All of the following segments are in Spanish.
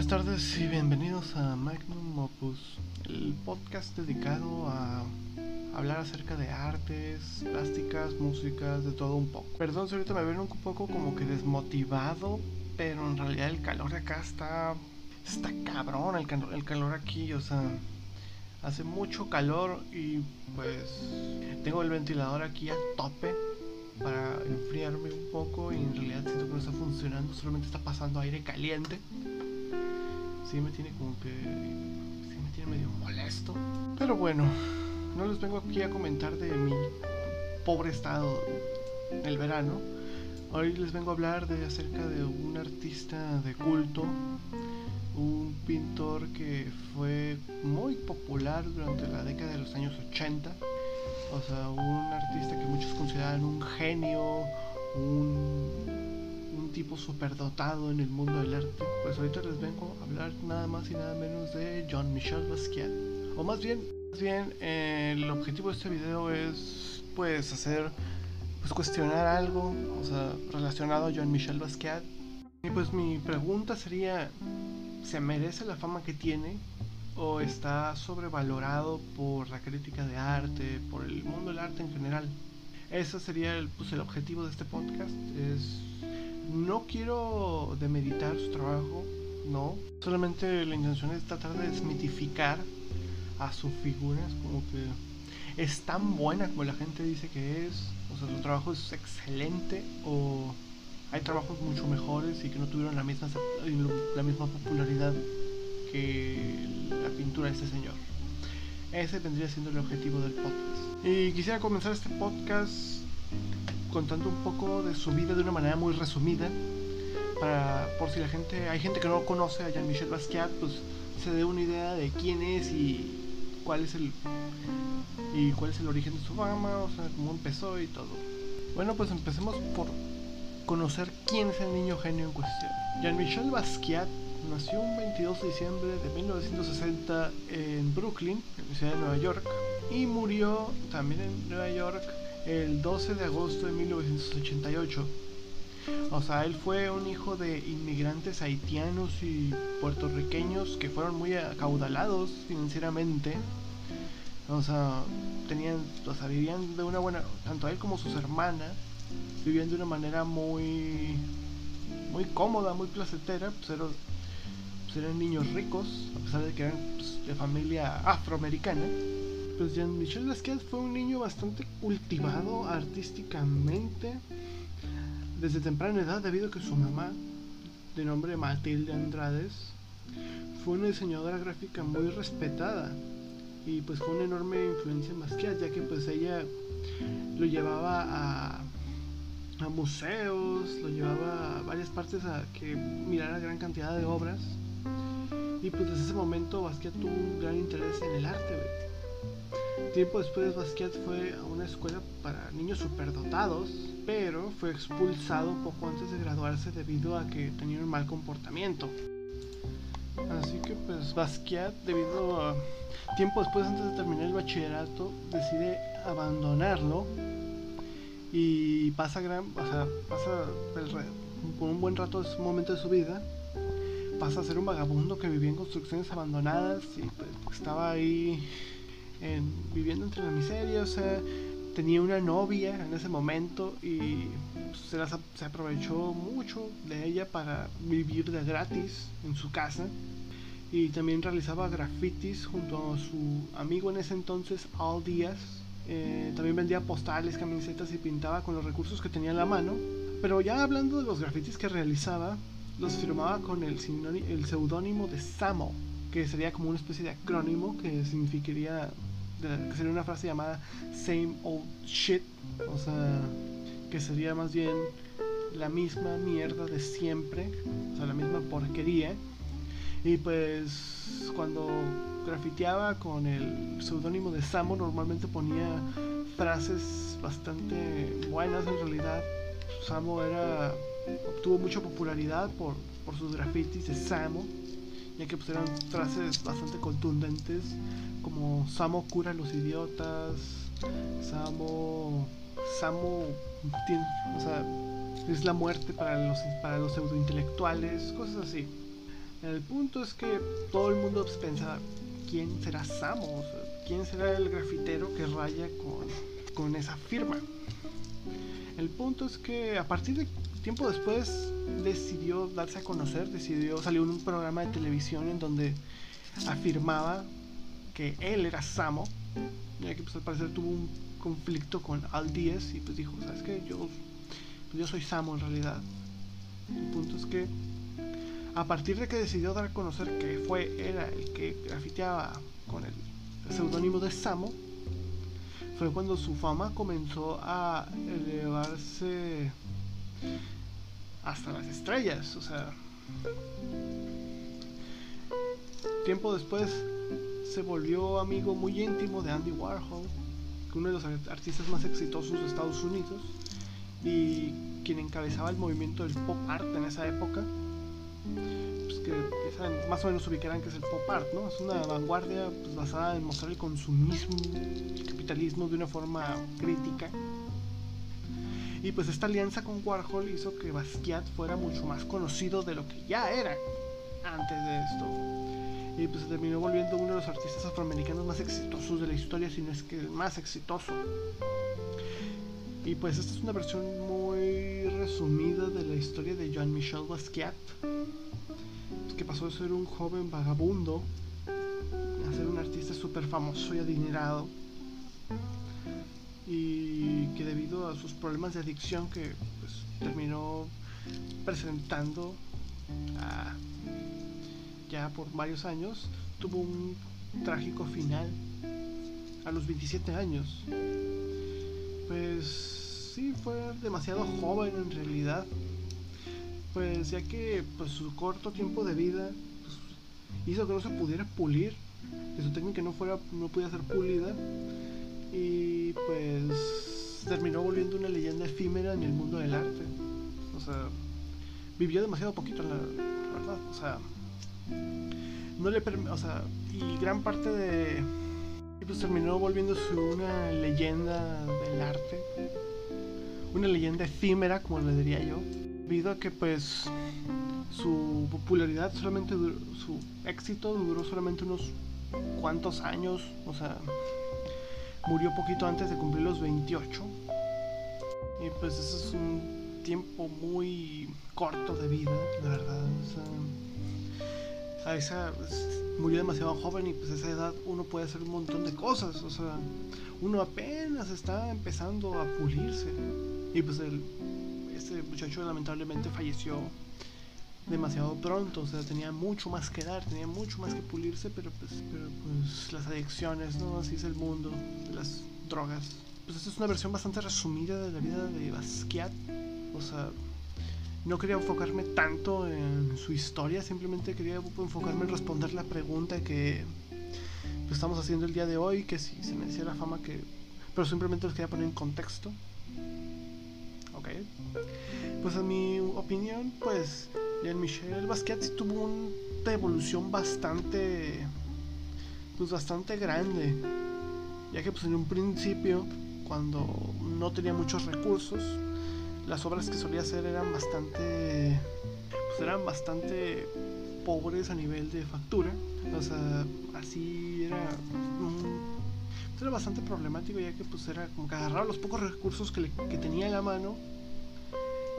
Buenas tardes y bienvenidos a Magnum Opus, el podcast dedicado a hablar acerca de artes, plásticas, músicas, de todo un poco. Perdón si ahorita me ven un poco como que desmotivado, pero en realidad el calor de acá está, está cabrón, el, el calor aquí, o sea, hace mucho calor y pues tengo el ventilador aquí a tope para enfriarme un poco y en realidad siento que no está funcionando, solamente está pasando aire caliente. Sí me tiene como que... Sí me tiene medio molesto. Pero bueno, no les vengo aquí a comentar de mi pobre estado del verano. Hoy les vengo a hablar de acerca de un artista de culto, un pintor que fue muy popular durante la década de los años 80 o sea, un artista que muchos consideran un genio, un, tipo superdotado en el mundo del arte. Pues ahorita les vengo a hablar nada más y nada menos de John Michel Basquiat. O más bien, más bien el objetivo de este video es pues hacer, pues cuestionar algo, o sea, relacionado a John Michel Basquiat. Y pues mi pregunta sería, ¿se merece la fama que tiene? o está sobrevalorado por la crítica de arte, por el mundo del arte en general. Ese sería el, pues, el objetivo de este podcast. Es, no quiero demeditar su trabajo, no. Solamente la intención es tratar de desmitificar a su figura. Es como que es tan buena como la gente dice que es. O sea, su trabajo es excelente o hay trabajos mucho mejores y que no tuvieron la misma, la misma popularidad que la pintura de este señor. Ese vendría siendo el objetivo del podcast. Y quisiera comenzar este podcast contando un poco de su vida de una manera muy resumida. Para, por si la gente, hay gente que no conoce a Jean-Michel Basquiat, pues se dé una idea de quién es y cuál es el y cuál es el origen de su fama, o sea, cómo empezó y todo. Bueno, pues empecemos por conocer quién es el niño genio en cuestión. Jean-Michel Basquiat nació un 22 de diciembre de 1960 en Brooklyn, en la ciudad de Nueva York, y murió también en Nueva York el 12 de agosto de 1988. O sea, él fue un hijo de inmigrantes haitianos y puertorriqueños que fueron muy acaudalados financieramente. O sea, tenían, o sea, vivían de una buena, tanto él como sus hermanas, vivían de una manera muy, muy cómoda, muy placentera, pues pues, eran niños ricos, a pesar de que eran pues, de familia afroamericana. Pues Jean-Michel Basquiat fue un niño bastante cultivado artísticamente desde temprana edad debido a que su mamá, de nombre Matilde Andrades, fue una diseñadora gráfica muy respetada y pues fue una enorme influencia en Basquiat ya que pues ella lo llevaba a, a museos, lo llevaba a varias partes a que mirara gran cantidad de obras. Y pues desde ese momento Basquiat tuvo un gran interés en el arte, Tiempo después Basquiat fue a una escuela para niños superdotados, pero fue expulsado poco antes de graduarse debido a que tenía un mal comportamiento. Así que pues Basquiat, debido a tiempo después antes de terminar el bachillerato, decide abandonarlo y pasa gran, o sea, pasa por un buen rato, un momento de su vida pasa a ser un vagabundo que vivía en construcciones abandonadas y pues, estaba ahí viviendo entre la miseria, o sea, tenía una novia en ese momento y se, se aprovechó mucho de ella para vivir de gratis en su casa y también realizaba grafitis junto a su amigo en ese entonces, Al Díaz. Eh, también vendía postales, camisetas y pintaba con los recursos que tenía en la mano. Pero ya hablando de los grafitis que realizaba, los firmaba con el, el seudónimo de Samo, que sería como una especie de acrónimo que significaría, que sería una frase llamada Same Old Shit, o sea, que sería más bien la misma mierda de siempre, o sea, la misma porquería. Y pues cuando grafiteaba con el seudónimo de Samo, normalmente ponía frases bastante buenas en realidad. Samo era obtuvo mucha popularidad por, por sus grafitis de Samo, ya que pues eran frases bastante contundentes, como Samo cura a los idiotas, Samo, Samo es la muerte para los, para los pseudointelectuales, cosas así. El punto es que todo el mundo pues, pensaba, ¿quién será Samo? ¿Quién será el grafitero que raya con, con esa firma? El punto es que a partir de tiempo después decidió darse a conocer, decidió salió un programa de televisión en donde afirmaba él era Samo, ya que pues al parecer tuvo un conflicto con Al Díez y pues dijo, ¿sabes qué? Yo, pues, yo soy Samo en realidad. El punto es que a partir de que decidió dar a conocer que fue era el que grafiteaba con el, seudónimo de Samo, fue cuando su fama comenzó a elevarse hasta las estrellas. O sea, tiempo después se volvió amigo muy íntimo de Andy Warhol, uno de los artistas más exitosos de Estados Unidos y quien encabezaba el movimiento del pop art en esa época. Pues que, más o menos ubicarán que es el pop art, ¿no? Es una vanguardia pues, basada en mostrar el consumismo, el capitalismo de una forma crítica. Y pues esta alianza con Warhol hizo que Basquiat fuera mucho más conocido de lo que ya era antes de esto y pues terminó volviendo uno de los artistas afroamericanos más exitosos de la historia, si no es que el más exitoso. Y pues esta es una versión muy resumida de la historia de Jean-Michel Basquiat, que pasó de ser un joven vagabundo a ser un artista súper famoso y adinerado. Y que debido a sus problemas de adicción que pues, terminó presentando a ya por varios años, tuvo un trágico final a los 27 años. Pues sí, fue demasiado joven en realidad. Pues ya que pues, su corto tiempo de vida pues, hizo que no se pudiera pulir, que su técnica no fuera no pudiera ser pulida y pues terminó volviendo una leyenda efímera en el mundo del arte. O sea, vivió demasiado poquito, la verdad. O sea, no le o sea, y gran parte de pues terminó volviéndose una leyenda del arte, una leyenda efímera, como le diría yo, debido a que pues su popularidad solamente su éxito duró solamente unos cuantos años, o sea, murió poquito antes de cumplir los 28. Y pues ese es un tiempo muy corto de vida, la verdad. O sea, a esa pues, murió demasiado joven y pues a esa edad uno puede hacer un montón de cosas, o sea, uno apenas está empezando a pulirse. Y pues el, este muchacho lamentablemente falleció demasiado pronto, o sea, tenía mucho más que dar, tenía mucho más que pulirse, pero pues, pero pues las adicciones, ¿no? Así es el mundo, las drogas. Pues esta es una versión bastante resumida de la vida de Basquiat, o sea, no quería enfocarme tanto en su historia, simplemente quería enfocarme en responder la pregunta que estamos haciendo el día de hoy, que si se me decía la fama que... Pero simplemente los quería poner en contexto. Ok. Pues en mi opinión, pues Jean-Michel Basquiat tuvo una evolución bastante... Pues bastante grande. Ya que pues en un principio, cuando no tenía muchos recursos, las obras que solía hacer eran bastante pues eran bastante pobres a nivel de factura. O sea así era pues era bastante problemático ya que pues era como que agarraba los pocos recursos que, que tenía en la mano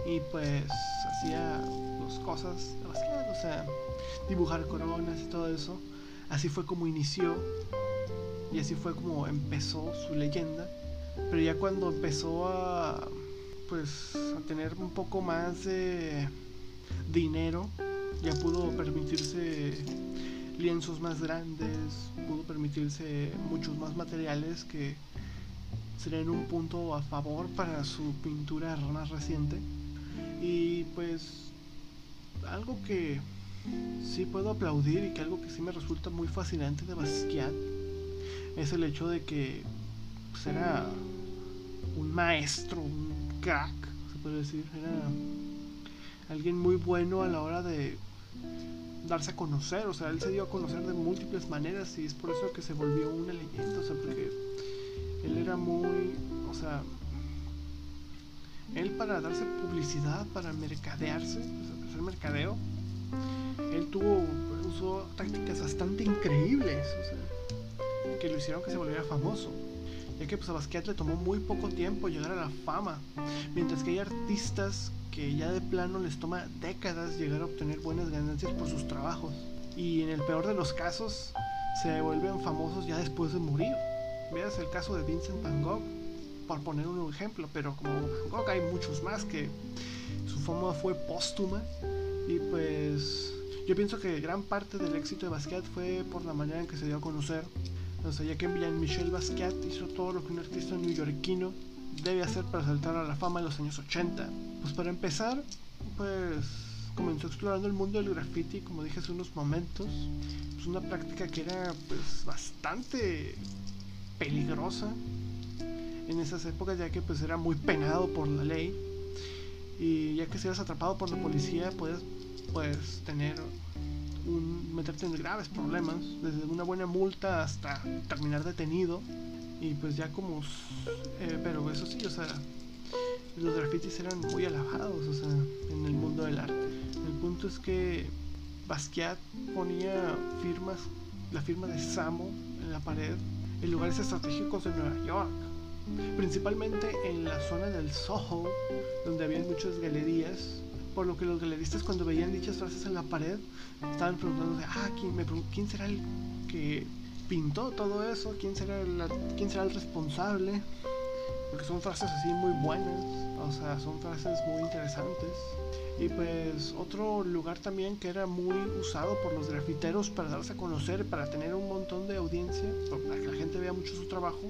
y pues hacía las cosas o sea dibujar coronas y todo eso. Así fue como inició y así fue como empezó su leyenda. Pero ya cuando empezó a pues a tener un poco más de dinero, ya pudo permitirse lienzos más grandes, pudo permitirse muchos más materiales que serían un punto a favor para su pintura más reciente. Y pues algo que sí puedo aplaudir y que algo que sí me resulta muy fascinante de Basquiat es el hecho de que pues, era un maestro, un crack, se puede decir. Era alguien muy bueno a la hora de darse a conocer. O sea, él se dio a conocer de múltiples maneras y es por eso que se volvió una leyenda. O sea, porque él era muy. O sea, él para darse publicidad, para mercadearse, hacer mercadeo, él tuvo, usó tácticas bastante increíbles, o sea, que lo hicieron que se volviera famoso. Ya que pues a Basquiat le tomó muy poco tiempo llegar a la fama, mientras que hay artistas que ya de plano les toma décadas llegar a obtener buenas ganancias por sus trabajos. Y en el peor de los casos, se vuelven famosos ya después de morir. Veas el caso de Vincent Van Gogh, por poner un ejemplo, pero como Van Gogh hay muchos más que su fama fue póstuma y pues yo pienso que gran parte del éxito de Basquiat fue por la manera en que se dio a conocer. O ya que Jean-Michel Basquiat hizo todo lo que un artista neoyorquino debe hacer para saltar a la fama en los años 80. Pues para empezar, pues comenzó explorando el mundo del graffiti, como dije hace unos momentos. Es una práctica que era pues bastante peligrosa en esas épocas, ya que pues era muy penado por la ley. Y ya que si eras atrapado por la policía, puedes pues tener un, meterte en graves problemas, desde una buena multa hasta terminar detenido. Y pues ya como... Eh, pero eso sí, o sea, los grafitis eran muy alabados, o sea, en el mundo del arte. El punto es que Basquiat ponía firmas, la firma de Samo en la pared en lugares estratégicos de Nueva York, principalmente en la zona del Soho, donde había muchas galerías, por lo que los galeristas cuando veían dichas frases en la pared estaban preguntándose, ah, ¿quién, me ¿quién será el que pintó todo eso? ¿Quién será quién será el responsable? porque son frases así muy buenas, o sea, son frases muy interesantes. Y pues otro lugar también que era muy usado por los grafiteros para darse a conocer, para tener un montón de audiencia, para que la gente vea mucho su trabajo,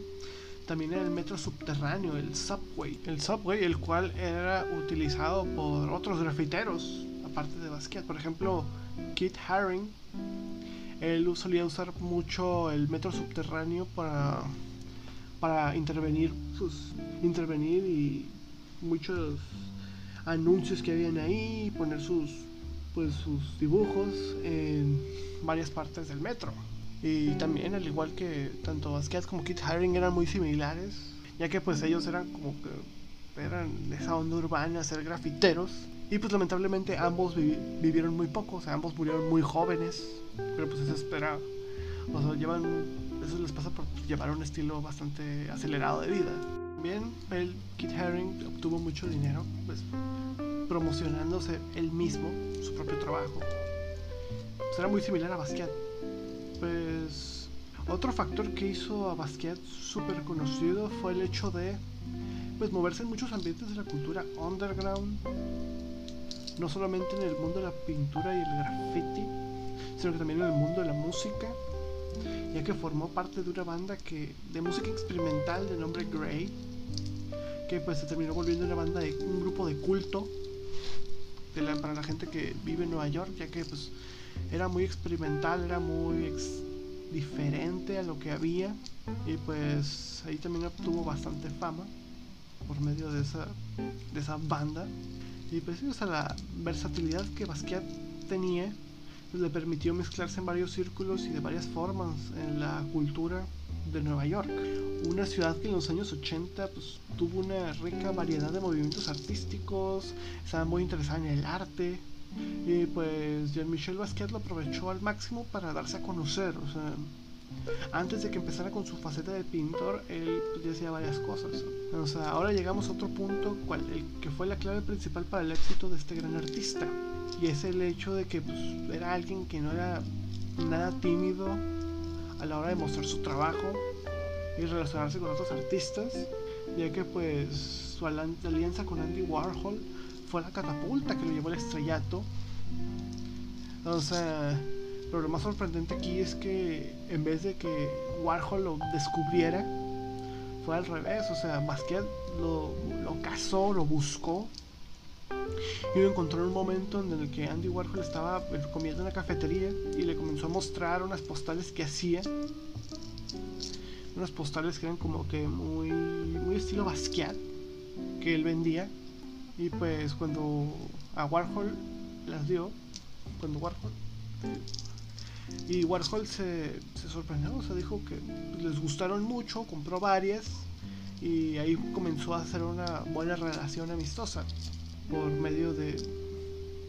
también era el metro subterráneo, el subway. El subway, el cual era utilizado por otros grafiteros, aparte de Basquiat. Por ejemplo, Kit Haring, él solía usar mucho el metro subterráneo para para intervenir sus intervenir y muchos anuncios que habían ahí poner sus pues sus dibujos en varias partes del metro y también al igual que tanto Basquiat como Kit Haring eran muy similares ya que pues ellos eran como que eran de esa onda urbana ser grafiteros y pues lamentablemente ambos vivieron muy poco o sea ambos murieron muy jóvenes pero pues eso espera o sea llevan eso les pasa por llevar un estilo bastante acelerado de vida. También el Kit Haring obtuvo mucho dinero pues, promocionándose él mismo, su propio trabajo. Pues era muy similar a Basquiat. Pues otro factor que hizo a Basquiat súper conocido fue el hecho de pues, moverse en muchos ambientes de la cultura underground. No solamente en el mundo de la pintura y el graffiti, sino que también en el mundo de la música ya que formó parte de una banda que, de música experimental de nombre Grey, que pues se terminó volviendo una banda de un grupo de culto para la gente que vive en Nueva York, ya que pues era muy experimental, era muy diferente a lo que había. Y pues ahí también obtuvo bastante fama por medio de esa, de esa banda. Y pues o sea, la versatilidad que Basquiat tenía le permitió mezclarse en varios círculos y de varias formas en la cultura de Nueva York, una ciudad que en los años 80 pues, tuvo una rica variedad de movimientos artísticos, estaba muy interesada en el arte, y pues Jean-Michel Basquiat lo aprovechó al máximo para darse a conocer, o sea, antes de que empezara con su faceta de pintor, él pues, ya hacía varias cosas. O sea, ahora llegamos a otro punto, cual, el que fue la clave principal para el éxito de este gran artista y es el hecho de que pues, era alguien que no era nada tímido a la hora de mostrar su trabajo y relacionarse con otros artistas, ya que pues su alianza con Andy Warhol fue la catapulta que lo llevó al estrellato. Sea, pero lo más sorprendente aquí es que en vez de que Warhol lo descubriera, fue al revés. O sea, Basquiat lo, lo cazó, lo buscó y lo encontró en un momento en el que Andy Warhol estaba eh, comiendo en una cafetería y le comenzó a mostrar unas postales que hacía. Unas postales que eran como que muy, muy estilo Basquiat, que él vendía. Y pues cuando a Warhol las dio, cuando Warhol... Y Warhol se, se sorprendió, o sea, dijo que les gustaron mucho, compró varias y ahí comenzó a hacer una buena relación amistosa por medio de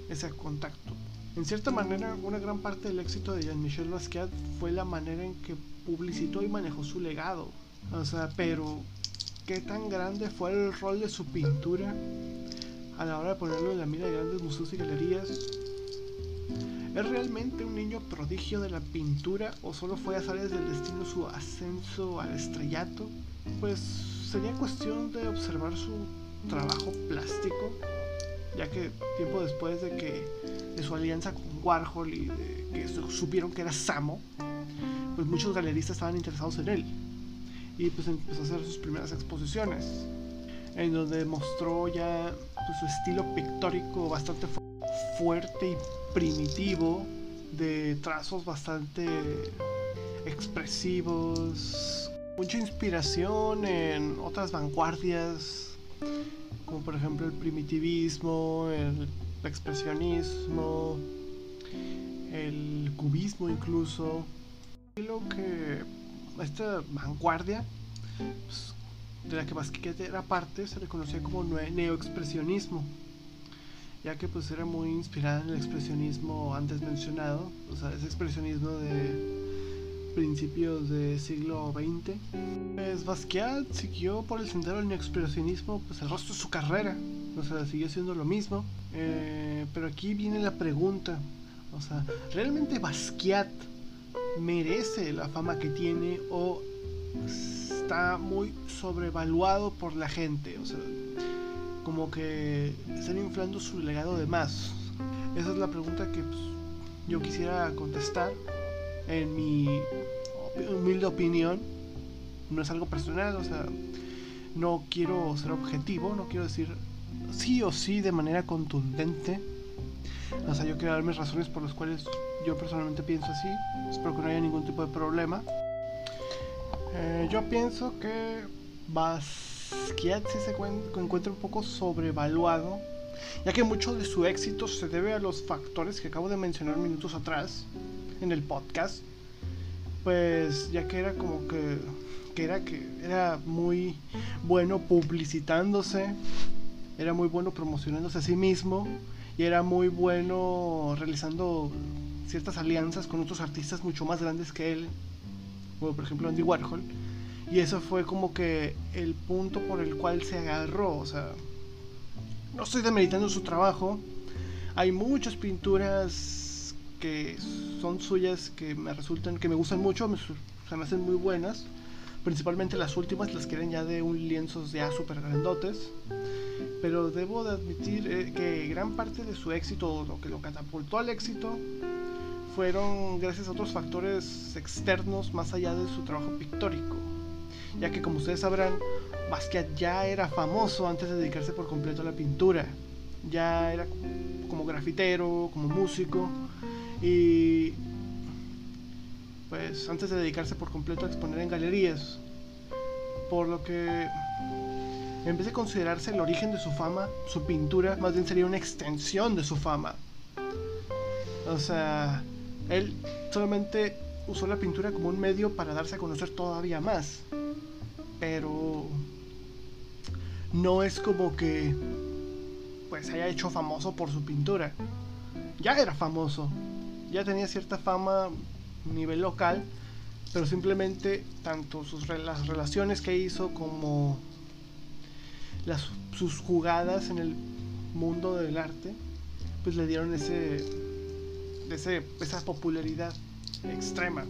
ese contacto. En cierta manera, una gran parte del éxito de Jean-Michel Basquiat fue la manera en que publicitó y manejó su legado. O sea, pero qué tan grande fue el rol de su pintura a la hora de ponerlo en la mira de grandes museos y galerías. ¿Es realmente un niño prodigio de la pintura o solo fue azares del destino su ascenso al estrellato? Pues sería cuestión de observar su trabajo plástico, ya que tiempo después de que de su alianza con Warhol y de que supieron que era Samo, pues muchos galeristas estaban interesados en él y pues empezó a hacer sus primeras exposiciones en donde mostró ya pues, su estilo pictórico bastante fuerte y primitivo de trazos bastante expresivos mucha inspiración en otras vanguardias como por ejemplo el primitivismo el expresionismo el cubismo incluso. Lo que esta vanguardia pues, de la que Basquiat era parte se le conocía como neoexpresionismo ya que pues era muy inspirada en el expresionismo antes mencionado o sea ese expresionismo de principios del siglo XX pues Basquiat siguió por el sendero del neoexpresionismo pues el resto de su carrera o sea siguió siendo lo mismo. Eh, pero aquí viene la pregunta o sea realmente Basquiat merece la fama que tiene o está muy sobrevaluado por la gente. O sea, como que están inflando su legado de más. Esa es la pregunta que pues, yo quisiera contestar en mi humilde opinión. No es algo personal, o sea, no quiero ser objetivo, no quiero decir sí o sí de manera contundente. O sea, yo quiero dar mis razones por las cuales yo personalmente pienso así. Espero que no haya ningún tipo de problema. Eh, yo pienso que Basquiat sí se encuentra un poco sobrevaluado, ya que mucho de su éxito se debe a los factores que acabo de mencionar minutos atrás en el podcast. Pues ya que era como que, que era que era muy bueno publicitándose, era muy bueno promocionándose a sí mismo y era muy bueno realizando ciertas alianzas con otros artistas mucho más grandes que él, como por ejemplo Andy Warhol, y eso fue como que el punto por el cual se agarró, o sea, no estoy demeritando su trabajo, hay muchas pinturas que son suyas que me resultan, que me gustan mucho, me, se me hacen muy buenas, principalmente las últimas, las que eran ya de un lienzos ya super grandotes, pero debo de admitir eh, que gran parte de su éxito, lo que lo catapultó al éxito, fueron gracias a otros factores externos más allá de su trabajo pictórico, ya que como ustedes sabrán, Basquiat ya era famoso antes de dedicarse por completo a la pintura, ya era como grafitero, como músico, y pues antes de dedicarse por completo a exponer en galerías, por lo que en vez de considerarse el origen de su fama, su pintura más bien sería una extensión de su fama. O sea, él solamente usó la pintura como un medio para darse a conocer todavía más. Pero no es como que pues haya hecho famoso por su pintura. Ya era famoso. Ya tenía cierta fama a nivel local, pero simplemente tanto sus las relaciones que hizo como las, sus jugadas en el mundo del arte pues le dieron ese esa popularidad extrema.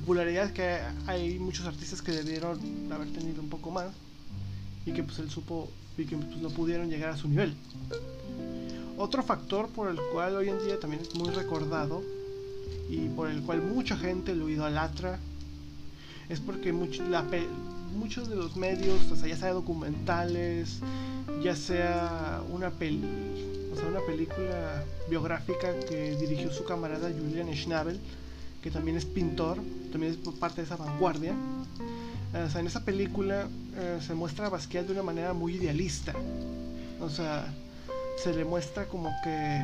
Popularidad que hay muchos artistas que debieron haber tenido un poco más y que pues él supo y que pues, no pudieron llegar a su nivel. Otro factor por el cual hoy en día también es muy recordado y por el cual mucha gente lo idolatra es porque muchos de los medios, o sea, ya sea documentales, ya sea una peli o sea, una película biográfica que dirigió su camarada Julian Schnabel, que también es pintor, también es parte de esa vanguardia. O sea, en esa película eh, se muestra a Basquiat de una manera muy idealista. O sea, se le muestra como que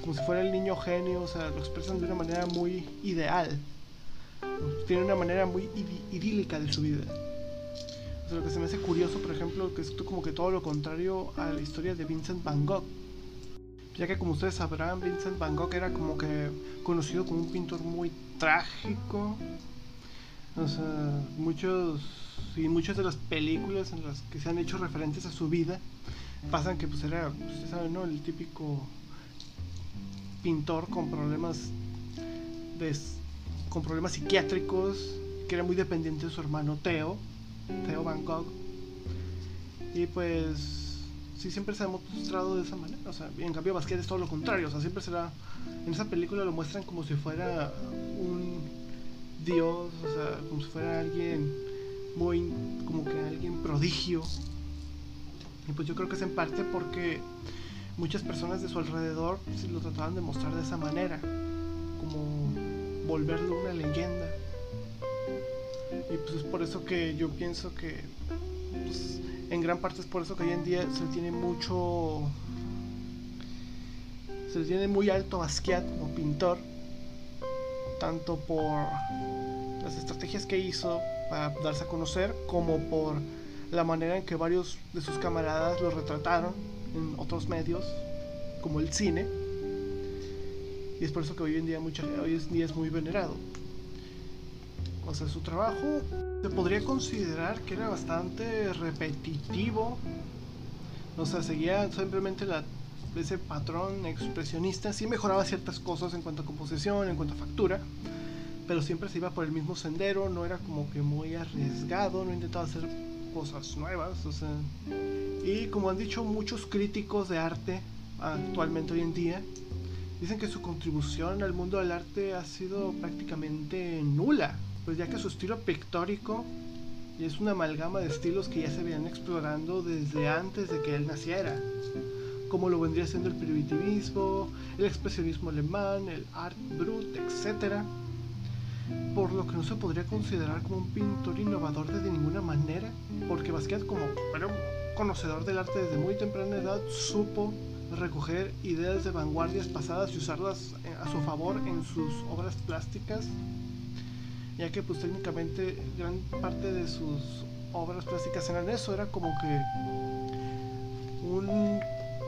como si fuera el niño genio, o sea, lo expresan de una manera muy ideal. Tiene una manera muy idílica de su vida lo que se me hace curioso, por ejemplo, que es como que todo lo contrario a la historia de Vincent Van Gogh. ya que como ustedes sabrán, Vincent Van Gogh era como que conocido como un pintor muy trágico. O sea, muchos y muchas de las películas en las que se han hecho referentes a su vida pasan que pues era, ustedes saben, ¿no? El típico pintor con problemas con problemas psiquiátricos, que era muy dependiente de su hermano Theo, Theo Van Gogh. Y pues sí siempre se ha mostrado de esa manera, o sea, en cambio Basquiat es todo lo contrario, o sea, siempre será en esa película lo muestran como si fuera un dios, o sea, como si fuera alguien muy como que alguien prodigio. Y pues yo creo que es en parte porque muchas personas de su alrededor lo trataban de mostrar de esa manera, como volverlo una leyenda. Y pues es por eso que yo pienso que, pues, en gran parte es por eso que hoy en día se tiene mucho, se tiene muy alto Basquiat como pintor, tanto por las estrategias que hizo para darse a conocer, como por la manera en que varios de sus camaradas lo retrataron en otros medios, como el cine. Y es por eso que hoy en día, mucha, hoy en día es muy venerado. O sea, su trabajo se podría considerar que era bastante repetitivo. O sea, seguía simplemente la, ese patrón expresionista. Sí mejoraba ciertas cosas en cuanto a composición, en cuanto a factura. Pero siempre se iba por el mismo sendero. No era como que muy arriesgado. No intentaba hacer cosas nuevas. O sea, y como han dicho muchos críticos de arte actualmente hoy en día, dicen que su contribución al mundo del arte ha sido prácticamente nula, pues ya que su estilo pictórico es una amalgama de estilos que ya se venían explorando desde antes de que él naciera, como lo vendría siendo el primitivismo, el expresionismo alemán, el art brut, etc. Por lo que no se podría considerar como un pintor innovador de ninguna manera, porque Basquiat como conocedor del arte desde muy temprana edad, supo recoger ideas de vanguardias pasadas y usarlas a su favor en sus obras plásticas, ya que pues técnicamente gran parte de sus obras plásticas eran eso, era como que un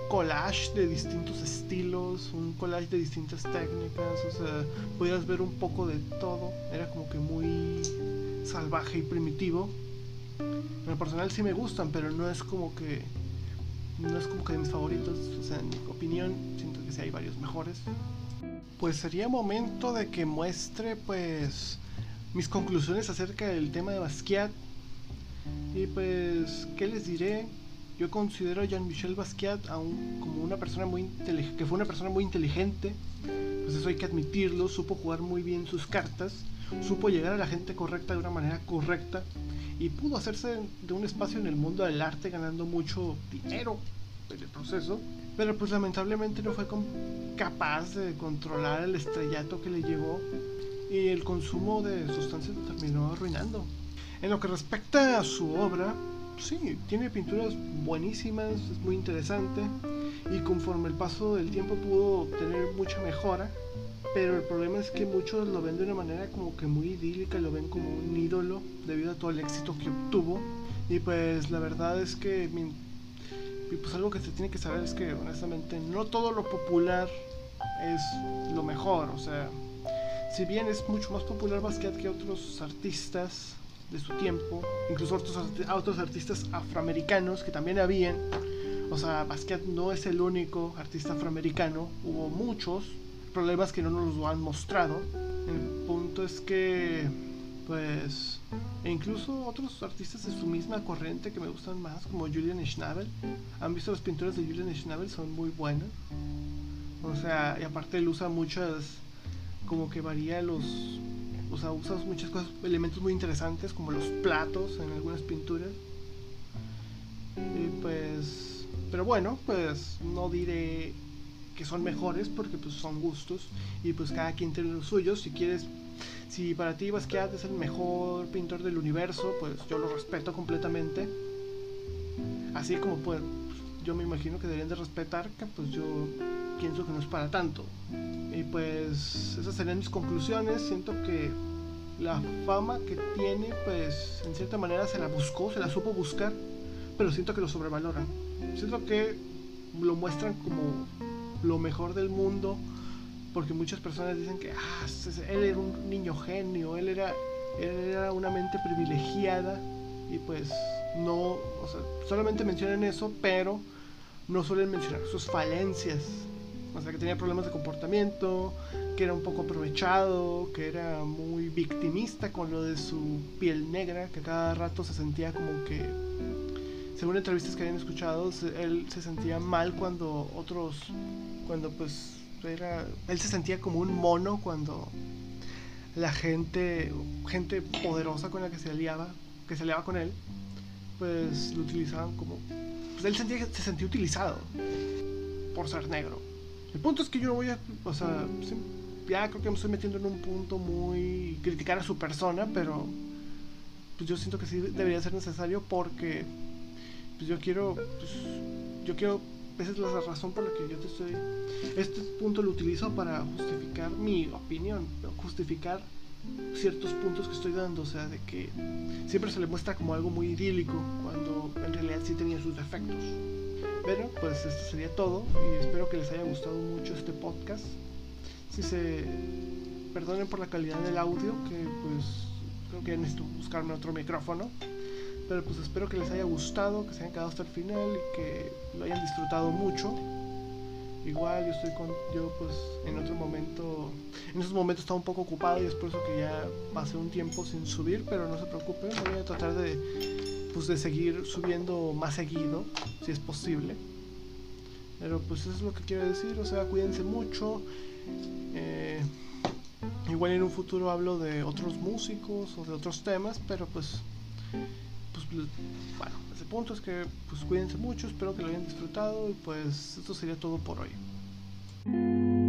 collage de distintos estilos, un collage de distintas técnicas, o sea, podías ver un poco de todo, era como que muy salvaje y primitivo en lo personal sí me gustan, pero no es como que no es como que de mis favoritos, o sea, en mi opinión, siento que sí hay varios mejores. Pues sería momento de que muestre pues mis conclusiones acerca del tema de Basquiat. Y pues, ¿qué les diré? Yo considero a Jean-Michel Basquiat aún como una persona muy que fue una persona muy inteligente, pues eso hay que admitirlo, supo jugar muy bien sus cartas, supo llegar a la gente correcta de una manera correcta y pudo hacerse de un espacio en el mundo del arte ganando mucho dinero en el proceso, pero pues lamentablemente no fue capaz de controlar el estrellato que le llegó y el consumo de sustancias terminó arruinando. En lo que respecta a su obra, sí, tiene pinturas buenísimas, es muy interesante y conforme el paso del tiempo pudo tener mucha mejora pero el problema es que muchos lo ven de una manera como que muy idílica, lo ven como un ídolo debido a todo el éxito que obtuvo. Y pues la verdad es que pues algo que se tiene que saber es que honestamente no todo lo popular es lo mejor. O sea, si bien es mucho más popular Basquiat que otros artistas de su tiempo, incluso otros, otros artistas afroamericanos que también habían. O sea, Basquiat no es el único artista afroamericano, hubo muchos, problemas que no nos lo han mostrado. El punto es que, pues, e incluso otros artistas de su misma corriente que me gustan más, como Julian Schnabel, han visto las pinturas de Julian Schnabel, son muy buenas. O sea, y aparte él usa muchas, como que varía los, o sea, usa muchas cosas, elementos muy interesantes, como los platos en algunas pinturas. Y pues, pero bueno, pues no diré que son mejores porque pues son gustos y pues cada quien tiene los suyos. Si quieres, si para ti Basquiat es el mejor pintor del universo, pues yo lo respeto completamente. Así como pues yo me imagino que deberían de respetar que pues yo pienso que no es para tanto. Y pues esas serían mis conclusiones. Siento que la fama que tiene pues en cierta manera se la buscó, se la supo buscar, pero siento que lo sobrevaloran. Siento que lo muestran como lo mejor del mundo, porque muchas personas dicen que ah, él era un niño genio, él era, él era una mente privilegiada y pues no, o sea, solamente mencionan eso, pero no suelen mencionar sus falencias. O sea, que tenía problemas de comportamiento, que era un poco aprovechado, que era muy victimista con lo de su piel negra, que cada rato se sentía como que, según entrevistas que habían escuchado, él se sentía mal cuando otros, cuando pues era, él se sentía como un mono cuando la gente, gente poderosa con la que se aliaba, que se aliaba con él, pues lo utilizaban como, pues él sentía, se sentía utilizado por ser negro. El punto es que yo no voy a, o sea, ya creo que me estoy metiendo en un punto muy criticar a su persona, pero pues yo siento que sí debería ser necesario porque pues yo quiero, pues, yo quiero, esa es la razón por la que yo te estoy, este punto lo utilizo para justificar mi opinión, justificar ciertos puntos que estoy dando, o sea, de que siempre se le muestra como algo muy idílico cuando en realidad sí tenía sus defectos. Pero pues esto sería todo y espero que les haya gustado mucho este podcast. Si se perdonen por la calidad del audio, que pues creo que necesito buscarme otro micrófono. Pero pues espero que les haya gustado, que se hayan quedado hasta el final y que lo hayan disfrutado mucho. Igual yo estoy con, yo pues en otro momento, en esos momentos estaba un poco ocupado y es por eso que ya pasé un tiempo sin subir, pero no se preocupen, voy a tratar de, pues, de seguir subiendo más seguido, si es posible. Pero pues eso es lo que quiero decir, o sea, cuídense mucho. Eh, igual en un futuro hablo de otros músicos o de otros temas, pero pues, pues bueno, ese punto es que pues cuídense mucho, espero que lo hayan disfrutado y pues esto sería todo por hoy.